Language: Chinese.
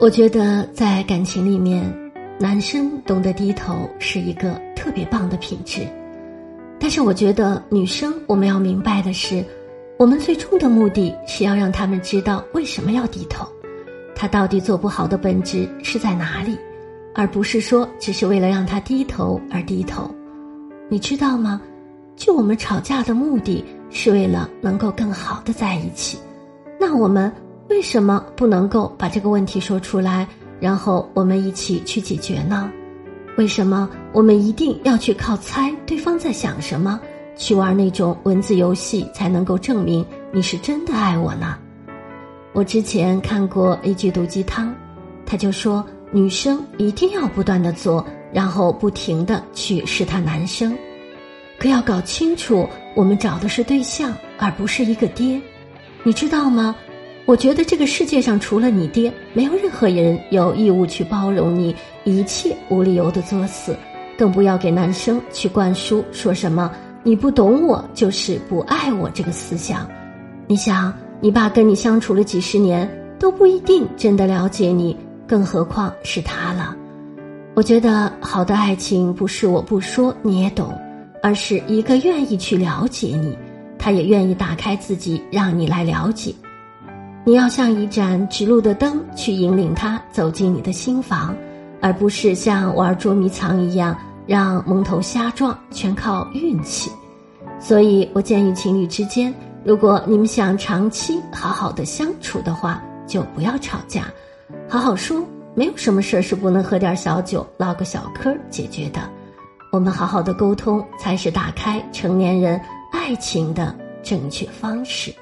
我觉得在感情里面，男生懂得低头是一个特别棒的品质。但是我觉得女生我们要明白的是，我们最终的目的是要让他们知道为什么要低头，他到底做不好的本质是在哪里，而不是说只是为了让他低头而低头。你知道吗？就我们吵架的目的是为了能够更好的在一起，那我们。为什么不能够把这个问题说出来，然后我们一起去解决呢？为什么我们一定要去靠猜对方在想什么，去玩那种文字游戏才能够证明你是真的爱我呢？我之前看过一句毒鸡汤，他就说女生一定要不断的做，然后不停的去试探男生，可要搞清楚，我们找的是对象，而不是一个爹，你知道吗？我觉得这个世界上除了你爹，没有任何人有义务去包容你一切无理由的作死，更不要给男生去灌输说什么你不懂我就是不爱我这个思想。你想，你爸跟你相处了几十年，都不一定真的了解你，更何况是他了。我觉得好的爱情不是我不说你也懂，而是一个愿意去了解你，他也愿意打开自己让你来了解。你要像一盏指路的灯，去引领他走进你的心房，而不是像玩捉迷藏一样让蒙头瞎撞，全靠运气。所以我建议情侣之间，如果你们想长期好好的相处的话，就不要吵架，好好说，没有什么事儿是不能喝点小酒唠个小嗑解决的。我们好好的沟通，才是打开成年人爱情的正确方式。